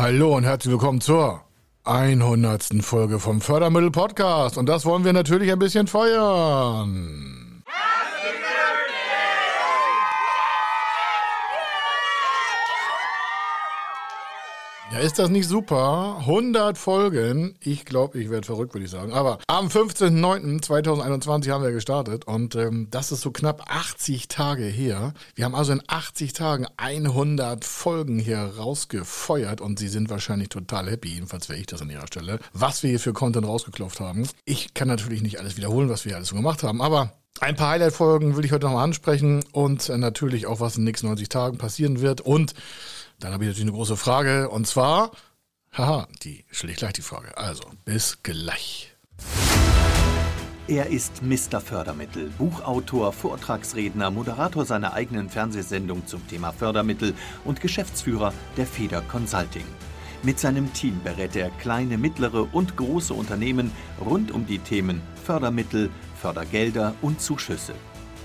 Hallo und herzlich willkommen zur 100. Folge vom Fördermittel Podcast. Und das wollen wir natürlich ein bisschen feiern. Ist das nicht super? 100 Folgen. Ich glaube, ich werde verrückt, würde ich sagen. Aber am 15.09.2021 haben wir gestartet und ähm, das ist so knapp 80 Tage her. Wir haben also in 80 Tagen 100 Folgen hier rausgefeuert und Sie sind wahrscheinlich total happy, jedenfalls wäre ich das an Ihrer Stelle, was wir hier für Content rausgeklopft haben. Ich kann natürlich nicht alles wiederholen, was wir alles so gemacht haben, aber ein paar Highlight-Folgen will ich heute nochmal ansprechen und natürlich auch, was in den nächsten 90 Tagen passieren wird und dann habe ich natürlich eine große Frage und zwar, haha, die stelle ich gleich die Frage. Also, bis gleich. Er ist Mr. Fördermittel, Buchautor, Vortragsredner, Moderator seiner eigenen Fernsehsendung zum Thema Fördermittel und Geschäftsführer der Feder Consulting. Mit seinem Team berät er kleine, mittlere und große Unternehmen rund um die Themen Fördermittel, Fördergelder und Zuschüsse.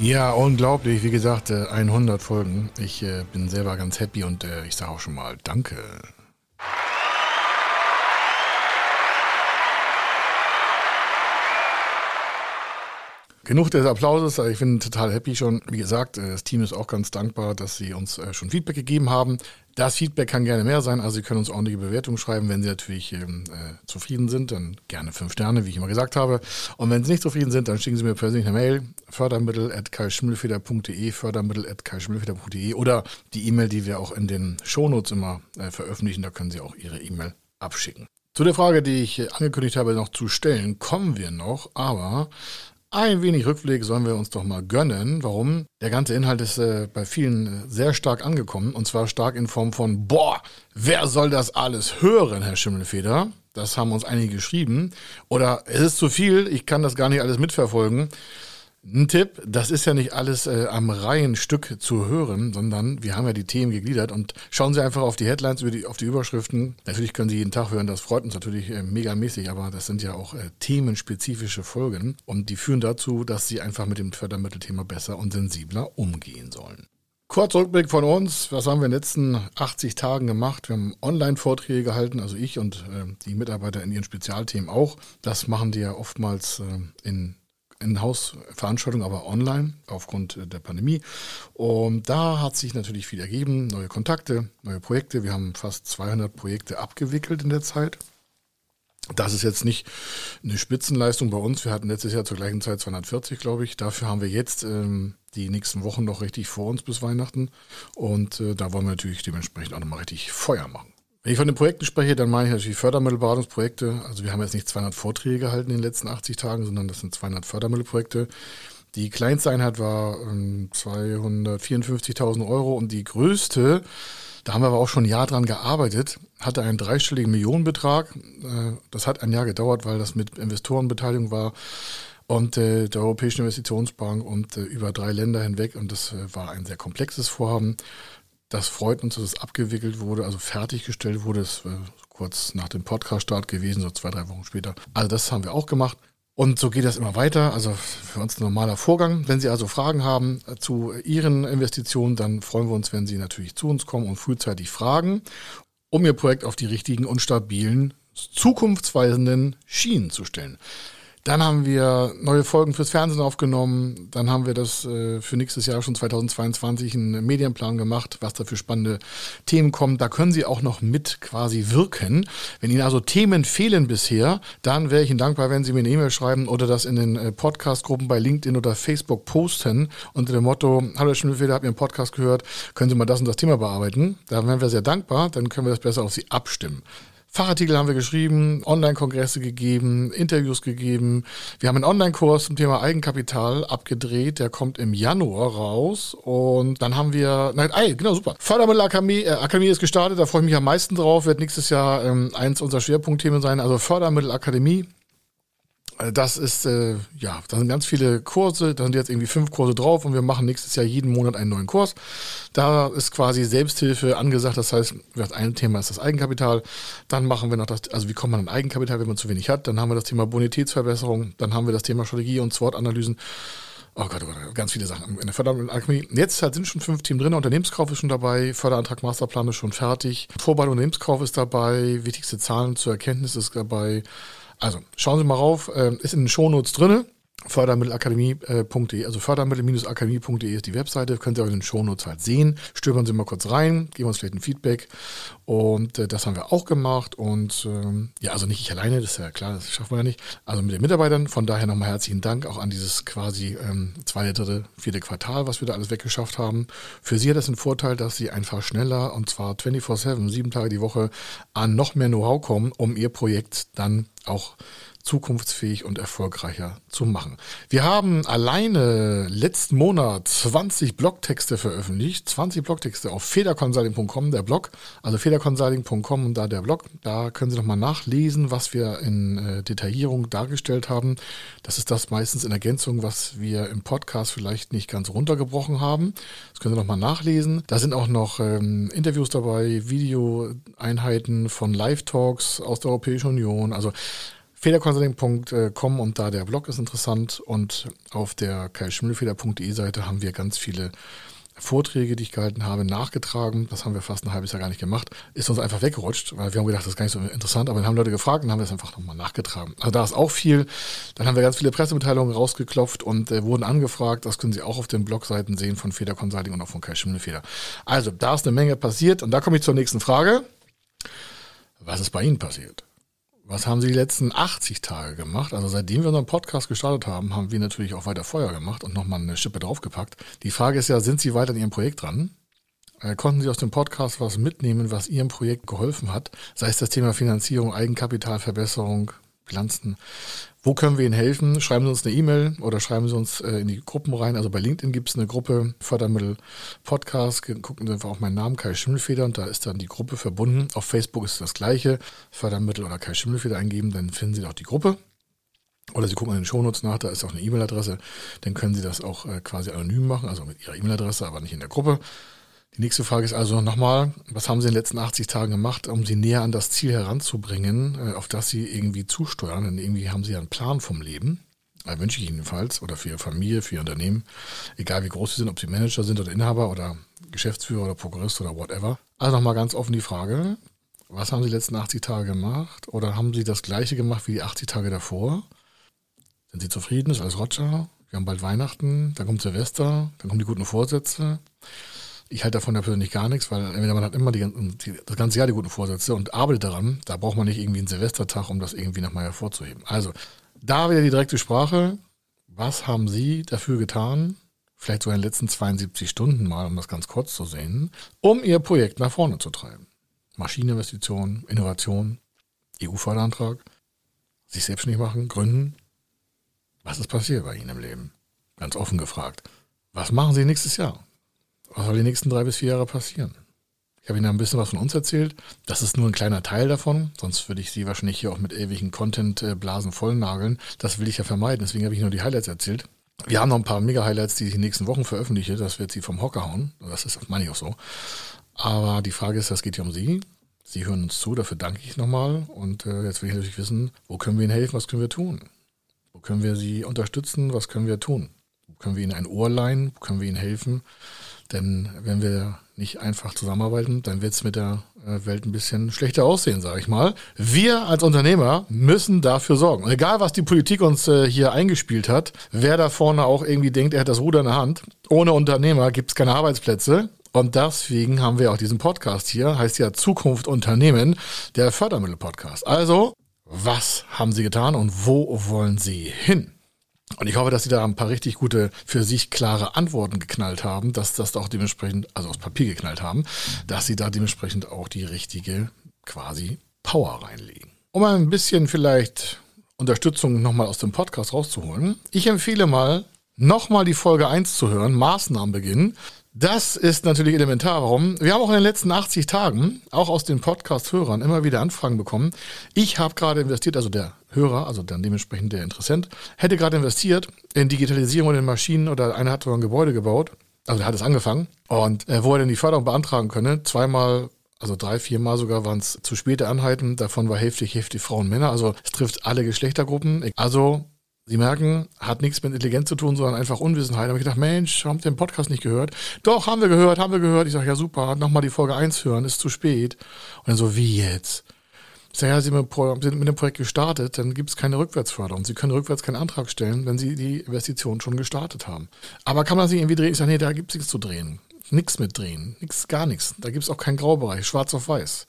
Ja, unglaublich. Wie gesagt, 100 äh, Folgen. Ich äh, bin selber ganz happy und äh, ich sage auch schon mal Danke. Genug des Applauses. Ich bin total happy schon. Wie gesagt, das Team ist auch ganz dankbar, dass Sie uns schon Feedback gegeben haben. Das Feedback kann gerne mehr sein. Also Sie können uns ordentliche Bewertungen schreiben. Wenn Sie natürlich ähm, äh, zufrieden sind, dann gerne fünf Sterne, wie ich immer gesagt habe. Und wenn Sie nicht zufrieden sind, dann schicken Sie mir persönlich eine Mail. fördermittel.kaischmüllfeder.de fördermittel.kaischmüllfeder.de oder die E-Mail, die wir auch in den Shownotes immer äh, veröffentlichen. Da können Sie auch Ihre E-Mail abschicken. Zu der Frage, die ich angekündigt habe, noch zu stellen, kommen wir noch. Aber ein wenig Rückblick sollen wir uns doch mal gönnen. Warum? Der ganze Inhalt ist äh, bei vielen äh, sehr stark angekommen. Und zwar stark in Form von, boah, wer soll das alles hören, Herr Schimmelfeder? Das haben uns einige geschrieben. Oder es ist zu viel, ich kann das gar nicht alles mitverfolgen. Ein Tipp, das ist ja nicht alles äh, am Reihenstück zu hören, sondern wir haben ja die Themen gegliedert und schauen Sie einfach auf die Headlines, die, auf die Überschriften. Natürlich können Sie jeden Tag hören, das freut uns natürlich äh, megamäßig, aber das sind ja auch äh, themenspezifische Folgen und die führen dazu, dass Sie einfach mit dem Fördermittelthema besser und sensibler umgehen sollen. Kurz Rückblick von uns. Was haben wir in den letzten 80 Tagen gemacht? Wir haben Online-Vorträge gehalten, also ich und äh, die Mitarbeiter in ihren Spezialthemen auch. Das machen die ja oftmals äh, in in-Haus-Veranstaltung, aber online aufgrund der Pandemie. Und da hat sich natürlich viel ergeben, neue Kontakte, neue Projekte. Wir haben fast 200 Projekte abgewickelt in der Zeit. Das ist jetzt nicht eine Spitzenleistung bei uns. Wir hatten letztes Jahr zur gleichen Zeit 240, glaube ich. Dafür haben wir jetzt ähm, die nächsten Wochen noch richtig vor uns bis Weihnachten. Und äh, da wollen wir natürlich dementsprechend auch nochmal richtig Feuer machen. Wenn ich von den Projekten spreche, dann meine ich natürlich Fördermittelberatungsprojekte. Also wir haben jetzt nicht 200 Vorträge gehalten in den letzten 80 Tagen, sondern das sind 200 Fördermittelprojekte. Die kleinste Einheit war ähm, 254.000 Euro und die größte, da haben wir aber auch schon ein Jahr dran gearbeitet, hatte einen dreistelligen Millionenbetrag. Äh, das hat ein Jahr gedauert, weil das mit Investorenbeteiligung war und äh, der Europäischen Investitionsbank und äh, über drei Länder hinweg. Und das war ein sehr komplexes Vorhaben. Das freut uns, dass es abgewickelt wurde, also fertiggestellt wurde. Das war kurz nach dem Podcast-Start gewesen, so zwei, drei Wochen später. Also das haben wir auch gemacht. Und so geht das immer weiter. Also für uns ein normaler Vorgang. Wenn Sie also Fragen haben zu Ihren Investitionen, dann freuen wir uns, wenn Sie natürlich zu uns kommen und frühzeitig fragen, um Ihr Projekt auf die richtigen und stabilen, zukunftsweisenden Schienen zu stellen. Dann haben wir neue Folgen fürs Fernsehen aufgenommen. Dann haben wir das äh, für nächstes Jahr schon 2022 einen Medienplan gemacht, was da für spannende Themen kommen. Da können Sie auch noch mit quasi wirken. Wenn Ihnen also Themen fehlen bisher, dann wäre ich Ihnen dankbar, wenn Sie mir eine E-Mail schreiben oder das in den äh, Podcast-Gruppen bei LinkedIn oder Facebook posten unter dem Motto, hallo Schimmelfeder, habt ihr einen Podcast gehört? Können Sie mal das und das Thema bearbeiten? Da wären wir sehr dankbar. Dann können wir das besser auf Sie abstimmen. Fachartikel haben wir geschrieben, Online-Kongresse gegeben, Interviews gegeben. Wir haben einen Online-Kurs zum Thema Eigenkapital abgedreht, der kommt im Januar raus. Und dann haben wir, nein, ey, genau, super. Fördermittelakademie äh, Akademie ist gestartet, da freue ich mich am meisten drauf, wird nächstes Jahr ähm, eins unserer Schwerpunktthemen sein, also Fördermittelakademie. Also das ist, äh, ja, da sind ganz viele Kurse, da sind jetzt irgendwie fünf Kurse drauf und wir machen nächstes Jahr jeden Monat einen neuen Kurs. Da ist quasi Selbsthilfe angesagt, das heißt, das ein Thema ist das Eigenkapital. Dann machen wir noch das, also wie kommt man an Eigenkapital, wenn man zu wenig hat. Dann haben wir das Thema Bonitätsverbesserung, dann haben wir das Thema Strategie und SWOT-Analysen. Oh Gott, oh Gott, ganz viele Sachen in der Fördermittelakademie. Jetzt halt sind schon fünf Teams drin, Unternehmenskauf ist schon dabei, Förderantrag Masterplan ist schon fertig, Vorbei Unternehmenskauf ist dabei, wichtigste Zahlen zur Erkenntnis ist dabei, also schauen Sie mal rauf, äh, ist in den Shownotes drinne. Fördermittelakademie.de, also fördermittel-akademie.de ist die Webseite, können Sie auch in den Shownotes halt sehen. Stöbern Sie mal kurz rein, geben uns vielleicht ein Feedback. Und äh, das haben wir auch gemacht. Und ähm, ja, also nicht ich alleine, das ist ja klar, das schaffen wir ja nicht. Also mit den Mitarbeitern. Von daher nochmal herzlichen Dank auch an dieses quasi ähm, zweite, dritte, vierte Quartal, was wir da alles weggeschafft haben. Für Sie hat das einen Vorteil, dass Sie einfach schneller und zwar 24-7, sieben Tage die Woche an noch mehr Know-how kommen, um Ihr Projekt dann auch zukunftsfähig und erfolgreicher zu machen. Wir haben alleine letzten Monat 20 Blogtexte veröffentlicht, 20 Blogtexte auf federconsulting.com, der Blog, also federconsulting.com und da der Blog. Da können Sie nochmal nachlesen, was wir in äh, Detaillierung dargestellt haben. Das ist das meistens in Ergänzung, was wir im Podcast vielleicht nicht ganz runtergebrochen haben. Das können Sie nochmal nachlesen. Da sind auch noch ähm, Interviews dabei, Videoeinheiten von Live-Talks aus der Europäischen Union. Also Federconsulting.com und da der Blog ist interessant und auf der kaischmüllfeder.de Seite haben wir ganz viele Vorträge, die ich gehalten habe, nachgetragen. Das haben wir fast ein halbes Jahr gar nicht gemacht. Ist uns einfach weggerutscht, weil wir haben gedacht, das ist gar nicht so interessant, aber dann haben Leute gefragt und haben wir es einfach nochmal nachgetragen. Also da ist auch viel. Dann haben wir ganz viele Pressemitteilungen rausgeklopft und äh, wurden angefragt. Das können Sie auch auf den Blogseiten sehen von Feder Consulting und auch von Kai Schimmelfeder. Also da ist eine Menge passiert und da komme ich zur nächsten Frage. Was ist bei Ihnen passiert? Was haben Sie die letzten 80 Tage gemacht? Also seitdem wir unseren Podcast gestartet haben, haben wir natürlich auch weiter Feuer gemacht und nochmal eine Schippe draufgepackt. Die Frage ist ja, sind Sie weiter an Ihrem Projekt dran? Äh, konnten Sie aus dem Podcast was mitnehmen, was Ihrem Projekt geholfen hat? Sei es das Thema Finanzierung, Eigenkapitalverbesserung, Bilanzen. Wo können wir Ihnen helfen? Schreiben Sie uns eine E-Mail oder schreiben Sie uns äh, in die Gruppen rein. Also bei LinkedIn gibt es eine Gruppe Fördermittel Podcast. Gucken Sie einfach auf meinen Namen, Kai Schimmelfeder, und da ist dann die Gruppe verbunden. Auf Facebook ist das gleiche. Fördermittel oder Kai Schimmelfeder eingeben, dann finden Sie auch die Gruppe. Oder Sie gucken in den Shownotes nach, da ist auch eine E-Mail-Adresse. Dann können Sie das auch äh, quasi anonym machen, also mit Ihrer E-Mail-Adresse, aber nicht in der Gruppe. Die nächste Frage ist also nochmal, was haben Sie in den letzten 80 Tagen gemacht, um Sie näher an das Ziel heranzubringen, äh, auf das Sie irgendwie zusteuern? Denn irgendwie haben Sie ja einen Plan vom Leben. Das wünsche ich Ihnen jedenfalls. Oder für Ihre Familie, für Ihr Unternehmen. Egal wie groß Sie sind, ob Sie Manager sind oder Inhaber oder Geschäftsführer oder Prokurist oder whatever. Also nochmal ganz offen die Frage, was haben Sie die letzten 80 Tage gemacht? Oder haben Sie das gleiche gemacht wie die 80 Tage davor? Sind Sie zufrieden? Ist alles Roger? Wir haben bald Weihnachten, dann kommt Silvester, dann kommen die guten Vorsätze ich halte davon ja persönlich gar nichts, weil entweder man hat immer die, die, das ganze Jahr die guten Vorsätze und arbeitet daran. Da braucht man nicht irgendwie einen Silvestertag, um das irgendwie nochmal hervorzuheben. Also, da wieder die direkte Sprache. Was haben Sie dafür getan? Vielleicht so in den letzten 72 Stunden mal, um das ganz kurz zu sehen, um Ihr Projekt nach vorne zu treiben. Maschineninvestition, Innovation, EU-Förderantrag, sich selbstständig machen, gründen. Was ist passiert bei Ihnen im Leben? Ganz offen gefragt. Was machen Sie nächstes Jahr? Was soll die nächsten drei bis vier Jahre passieren? Ich habe Ihnen ein bisschen was von uns erzählt. Das ist nur ein kleiner Teil davon. Sonst würde ich Sie wahrscheinlich hier auch mit ewigen Content-Blasen vollnageln. Das will ich ja vermeiden. Deswegen habe ich nur die Highlights erzählt. Wir haben noch ein paar Mega-Highlights, die ich in den nächsten Wochen veröffentliche. Das wird Sie vom Hocker hauen. Das ist, meine ich auch so. Aber die Frage ist, das geht hier um Sie. Sie hören uns zu. Dafür danke ich nochmal. Und äh, jetzt will ich natürlich wissen, wo können wir Ihnen helfen? Was können wir tun? Wo können wir Sie unterstützen? Was können wir tun? Wo können wir Ihnen ein Ohr leihen? Wo können wir Ihnen helfen? Denn wenn wir nicht einfach zusammenarbeiten, dann wird es mit der äh, Welt ein bisschen schlechter aussehen, sage ich mal. Wir als Unternehmer müssen dafür sorgen. Egal, was die Politik uns äh, hier eingespielt hat, wer da vorne auch irgendwie denkt, er hat das Ruder in der Hand, ohne Unternehmer gibt es keine Arbeitsplätze. Und deswegen haben wir auch diesen Podcast hier, heißt ja Zukunft Unternehmen, der Fördermittel-Podcast. Also, was haben Sie getan und wo wollen Sie hin? Und ich hoffe, dass Sie da ein paar richtig gute, für sich klare Antworten geknallt haben, dass das auch dementsprechend, also aufs Papier geknallt haben, dass Sie da dementsprechend auch die richtige quasi Power reinlegen. Um ein bisschen vielleicht Unterstützung nochmal aus dem Podcast rauszuholen, ich empfehle mal, nochmal die Folge 1 zu hören, Maßnahmen beginnen. Das ist natürlich elementar. Warum? Wir haben auch in den letzten 80 Tagen, auch aus den Podcast-Hörern, immer wieder Anfragen bekommen. Ich habe gerade investiert, also der Hörer, also dann dementsprechend der Interessent, hätte gerade investiert in Digitalisierung in Maschinen oder einer hat so ein Gebäude gebaut. Also er hat es angefangen. Und äh, wo er denn die Förderung beantragen könne, zweimal also drei, viermal sogar waren es zu späte Anheiten. Davon war heftig, heftig Frauen, Männer. Also es trifft alle Geschlechtergruppen. Also Sie merken, hat nichts mit Intelligenz zu tun, sondern einfach Unwissenheit. Da habe ich gedacht, Mensch, ihr den Podcast nicht gehört? Doch, haben wir gehört, haben wir gehört. Ich sage, ja super, nochmal die Folge 1 hören, ist zu spät. Und dann so, wie jetzt? Sage, ja, Sie sind mit dem Projekt gestartet, dann gibt es keine Rückwärtsförderung. Sie können rückwärts keinen Antrag stellen, wenn Sie die Investition schon gestartet haben. Aber kann man sich irgendwie drehen? Ich sage, nee, da gibt es nichts zu drehen. Nichts mit drehen. Nichts, gar nichts. Da gibt es auch keinen Graubereich, schwarz auf weiß.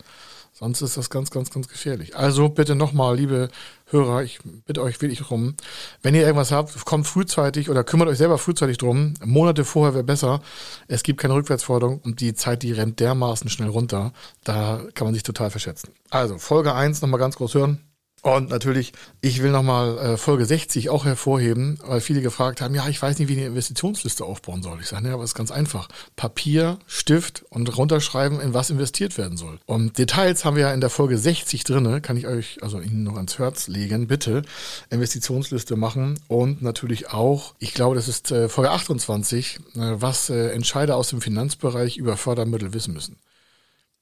Sonst ist das ganz, ganz, ganz gefährlich. Also bitte nochmal, liebe Hörer, ich bitte euch wirklich rum, wenn ihr irgendwas habt, kommt frühzeitig oder kümmert euch selber frühzeitig drum. Monate vorher wäre besser. Es gibt keine Rückwärtsforderung und die Zeit, die rennt dermaßen schnell runter. Da kann man sich total verschätzen. Also Folge 1 nochmal ganz groß hören. Und natürlich, ich will nochmal äh, Folge 60 auch hervorheben, weil viele gefragt haben, ja, ich weiß nicht, wie eine Investitionsliste aufbauen soll. Ich sage, ne, aber es ist ganz einfach. Papier, Stift und runterschreiben, in was investiert werden soll. Und Details haben wir ja in der Folge 60 drinne, kann ich euch, also Ihnen noch ans Herz legen, bitte Investitionsliste machen und natürlich auch, ich glaube, das ist äh, Folge 28, äh, was äh, Entscheider aus dem Finanzbereich über Fördermittel wissen müssen.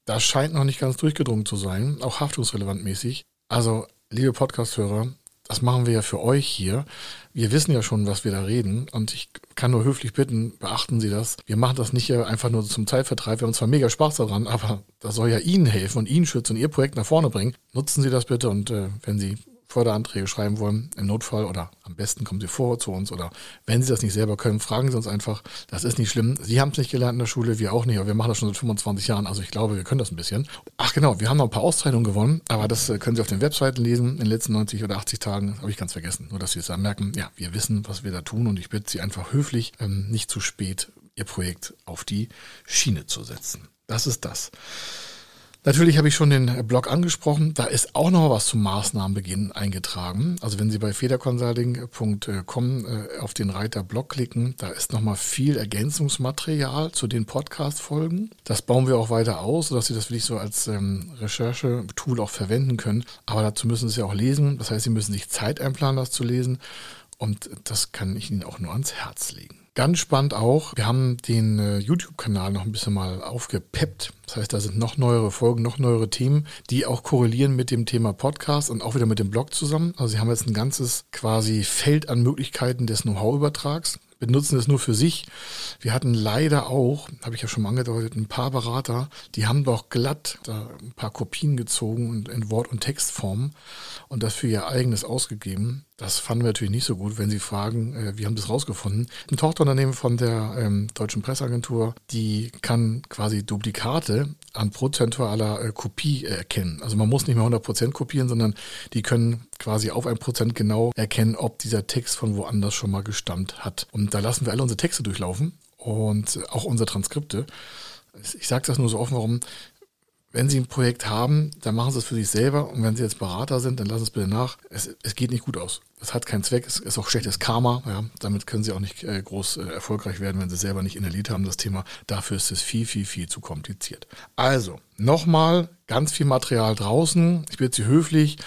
Das scheint noch nicht ganz durchgedrungen zu sein, auch haftungsrelevant mäßig. Also liebe Podcast-Hörer, das machen wir ja für euch hier. Wir wissen ja schon, was wir da reden. Und ich kann nur höflich bitten, beachten Sie das. Wir machen das nicht einfach nur zum Zeitvertreib. Wir haben zwar mega Spaß daran, aber das soll ja Ihnen helfen und Ihnen schützen und Ihr Projekt nach vorne bringen. Nutzen Sie das bitte und äh, wenn Sie Förderanträge schreiben wollen, im Notfall oder am besten kommen Sie vor zu uns oder wenn Sie das nicht selber können, fragen Sie uns einfach. Das ist nicht schlimm. Sie haben es nicht gelernt in der Schule, wir auch nicht, aber wir machen das schon seit 25 Jahren, also ich glaube, wir können das ein bisschen. Ach genau, wir haben noch ein paar Auszeichnungen gewonnen, aber das äh, können Sie auf den Webseiten lesen in den letzten 90 oder 80 Tagen, habe ich ganz vergessen. Nur, dass Sie es dann merken, ja, wir wissen, was wir da tun und ich bitte Sie einfach höflich, ähm, nicht zu spät Ihr Projekt auf die Schiene zu setzen. Das ist das. Natürlich habe ich schon den Blog angesprochen. Da ist auch noch was zum Maßnahmenbeginn eingetragen. Also wenn Sie bei federconsulting.com äh, auf den Reiter Blog klicken, da ist nochmal viel Ergänzungsmaterial zu den Podcast-Folgen. Das bauen wir auch weiter aus, sodass Sie das wirklich so als ähm, Recherche-Tool auch verwenden können. Aber dazu müssen Sie auch lesen. Das heißt, Sie müssen sich Zeit einplanen, das zu lesen. Und das kann ich Ihnen auch nur ans Herz legen. Ganz spannend auch, wir haben den äh, YouTube-Kanal noch ein bisschen mal aufgepeppt. Das heißt, da sind noch neuere Folgen, noch neuere Themen, die auch korrelieren mit dem Thema Podcast und auch wieder mit dem Blog zusammen. Also sie haben jetzt ein ganzes quasi Feld an Möglichkeiten des Know-how-Übertrags benutzen es nur für sich. Wir hatten leider auch, habe ich ja schon mal angedeutet, ein paar Berater, die haben doch glatt da ein paar Kopien gezogen und in Wort- und Textform und das für ihr eigenes ausgegeben. Das fanden wir natürlich nicht so gut, wenn Sie fragen, äh, wir haben das rausgefunden. Ein Tochterunternehmen von der ähm, Deutschen Presseagentur, die kann quasi Duplikate an prozentualer äh, Kopie erkennen. Also man muss nicht mehr 100% kopieren, sondern die können quasi auf ein Prozent genau erkennen, ob dieser Text von woanders schon mal gestammt hat. Und da lassen wir alle unsere Texte durchlaufen und auch unsere Transkripte. Ich sage das nur so offen, warum wenn Sie ein Projekt haben, dann machen Sie es für sich selber. Und wenn Sie jetzt Berater sind, dann lassen Sie es bitte nach. Es, es geht nicht gut aus. Es hat keinen Zweck. Es ist auch schlechtes Karma. Ja. Damit können Sie auch nicht äh, groß äh, erfolgreich werden, wenn Sie selber nicht inhaliert haben, das Thema. Dafür ist es viel, viel, viel zu kompliziert. Also, nochmal ganz viel Material draußen. Ich bitte Sie höflich,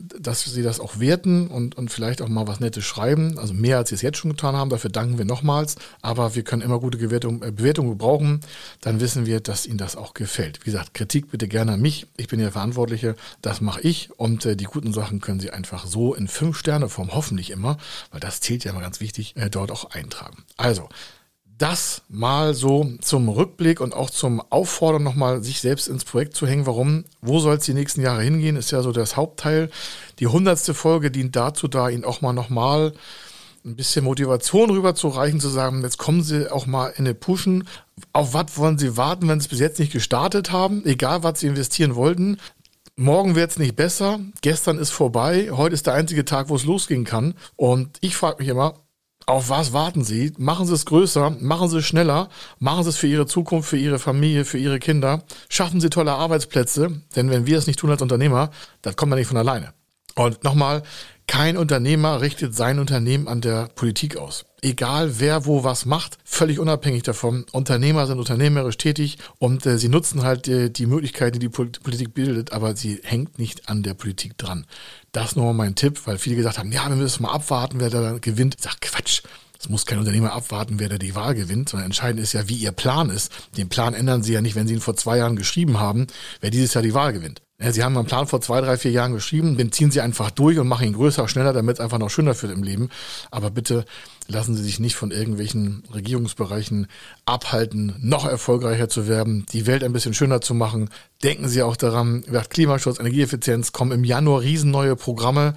dass sie das auch werten und, und vielleicht auch mal was Nettes schreiben. Also mehr, als sie es jetzt schon getan haben. Dafür danken wir nochmals. Aber wir können immer gute Bewertung, äh, Bewertungen gebrauchen. Dann wissen wir, dass Ihnen das auch gefällt. Wie gesagt, Kritik bitte gerne an mich. Ich bin der Verantwortliche. Das mache ich. Und äh, die guten Sachen können Sie einfach so in fünf Sterne Form, hoffentlich immer, weil das zählt ja immer ganz wichtig, äh, dort auch eintragen. Also, das mal so zum Rückblick und auch zum Auffordern, nochmal sich selbst ins Projekt zu hängen. Warum? Wo soll es die nächsten Jahre hingehen? Ist ja so das Hauptteil. Die hundertste Folge dient dazu da, Ihnen auch mal nochmal ein bisschen Motivation rüberzureichen, zu sagen, jetzt kommen Sie auch mal in eine Pushen. Auf was wollen Sie warten, wenn Sie es bis jetzt nicht gestartet haben? Egal, was Sie investieren wollten. Morgen wird es nicht besser. Gestern ist vorbei. Heute ist der einzige Tag, wo es losgehen kann. Und ich frage mich immer, Auf was warten Sie? Machen Sie es größer, machen Sie es schneller, machen Sie es für Ihre Zukunft, für Ihre Familie, für Ihre Kinder. Schaffen Sie tolle Arbeitsplätze, denn wenn wir es nicht tun als Unternehmer, dann kommt man nicht von alleine. Und nochmal, kein Unternehmer richtet sein Unternehmen an der Politik aus. Egal wer wo was macht, völlig unabhängig davon. Unternehmer sind unternehmerisch tätig und äh, sie nutzen halt äh, die Möglichkeiten, die die Politik bildet, aber sie hängt nicht an der Politik dran. Das ist nochmal mein Tipp, weil viele gesagt haben, ja, wir müssen mal abwarten, wer da gewinnt. Ich sag Quatsch. Es muss kein Unternehmer abwarten, wer da die Wahl gewinnt, sondern entscheidend ist ja, wie ihr Plan ist. Den Plan ändern sie ja nicht, wenn sie ihn vor zwei Jahren geschrieben haben, wer dieses Jahr die Wahl gewinnt. Sie haben einen Plan vor zwei, drei, vier Jahren geschrieben, den ziehen sie einfach durch und machen ihn größer, schneller, damit es einfach noch schöner wird im Leben. Aber bitte lassen Sie sich nicht von irgendwelchen Regierungsbereichen abhalten, noch erfolgreicher zu werden, die Welt ein bisschen schöner zu machen. Denken Sie auch daran, Klimaschutz, Energieeffizienz, kommen im Januar riesen neue Programme.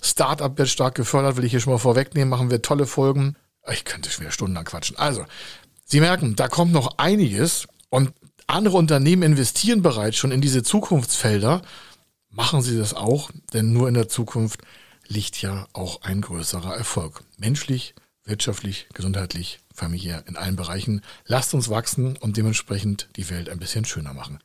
Startup wird stark gefördert, will ich hier schon mal vorwegnehmen, machen wir tolle Folgen. Ich könnte schon wieder stundenlang quatschen. Also, Sie merken, da kommt noch einiges und andere Unternehmen investieren bereits schon in diese Zukunftsfelder. Machen Sie das auch, denn nur in der Zukunft liegt ja auch ein größerer Erfolg. Menschlich, wirtschaftlich, gesundheitlich, familiär, in allen Bereichen. Lasst uns wachsen und dementsprechend die Welt ein bisschen schöner machen.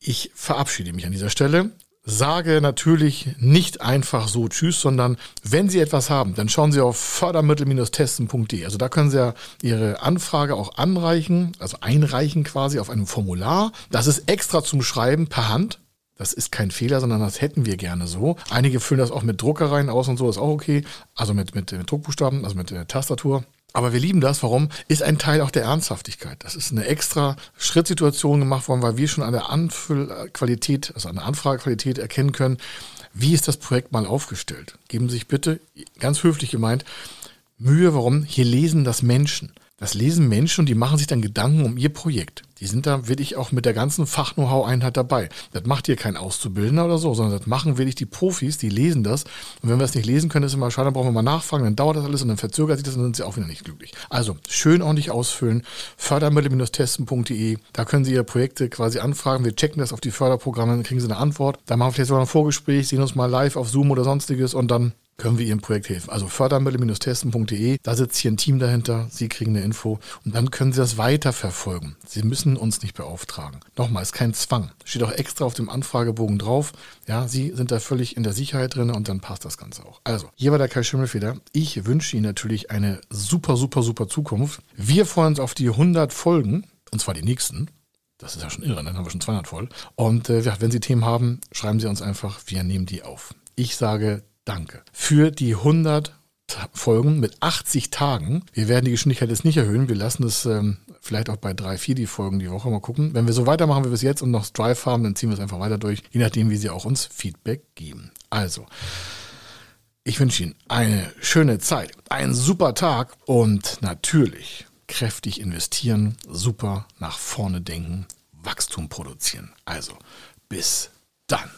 Ich verabschiede mich an dieser Stelle sage natürlich nicht einfach so Tschüss, sondern wenn Sie etwas haben, dann schauen Sie auf fördermittel-testen.de. Also da können Sie ja Ihre Anfrage auch anreichen, also einreichen quasi auf einem Formular. Das ist extra zum Schreiben per Hand. Das ist kein Fehler, sondern das hätten wir gerne so. Einige füllen das auch mit Druckereien aus und so, ist auch okay. Also mit, mit, mit Druckbuchstaben, also mit der Tastatur. Aber wir lieben das. Warum? Ist ein Teil auch der Ernsthaftigkeit. Das ist eine extra Schrittsituation gemacht worden, weil wir schon an der Anfüllqualität, also an der Anfragequalität erkennen können, wie ist das Projekt mal aufgestellt. Geben Sie sich bitte, ganz höflich gemeint, Mühe, warum? Hier lesen das Menschen. Das lesen Menschen und die machen sich dann Gedanken um ihr Projekt. Die sind da wirklich auch mit der ganzen Fach-Know-how-Einheit dabei. Das macht hier kein Auszubildender oder so, sondern das machen wirklich die Profis, die lesen das. Und wenn wir es nicht lesen können, ist immer schade, dann brauchen wir mal nachfragen, dann dauert das alles und dann verzögert sich das und dann sind sie auch wieder nicht glücklich. Also schön ordentlich ausfüllen, fördermittel-testen.de, da können Sie Ihre Projekte quasi anfragen. Wir checken das auf die Förderprogramme, dann kriegen Sie eine Antwort. Dann machen wir vielleicht sogar ein Vorgespräch, sehen uns mal live auf Zoom oder sonstiges und dann können wir Ihrem Projekt helfen. Also fördermittel-testen.de, da sitzt hier ein Team dahinter, Sie kriegen eine Info und dann können Sie das weiterverfolgen. Sie müssen uns nicht beauftragen. Nochmal, ist kein Zwang. Steht auch extra auf dem Anfragebogen drauf. Ja, Sie sind da völlig in der Sicherheit drin und dann passt das Ganze auch. Also, hier war der Kai Schimmelfeder. Ich wünsche Ihnen natürlich eine super, super, super Zukunft. Wir freuen uns auf die 100 Folgen, und zwar die nächsten. Das ist ja schon irre, dann haben wir schon 200 voll. Und äh, wenn Sie Themen haben, schreiben Sie uns einfach, wir nehmen die auf. Ich sage Danke. Für die 100 Folgen mit 80 Tagen. Wir werden die Geschwindigkeit jetzt nicht erhöhen. Wir lassen es ähm, vielleicht auch bei drei, vier die Folgen die Woche mal gucken. Wenn wir so weitermachen wie bis jetzt und noch Drive haben, dann ziehen wir es einfach weiter durch, je nachdem, wie Sie auch uns Feedback geben. Also, ich wünsche Ihnen eine schöne Zeit, einen super Tag und natürlich kräftig investieren, super nach vorne denken, Wachstum produzieren. Also, bis dann.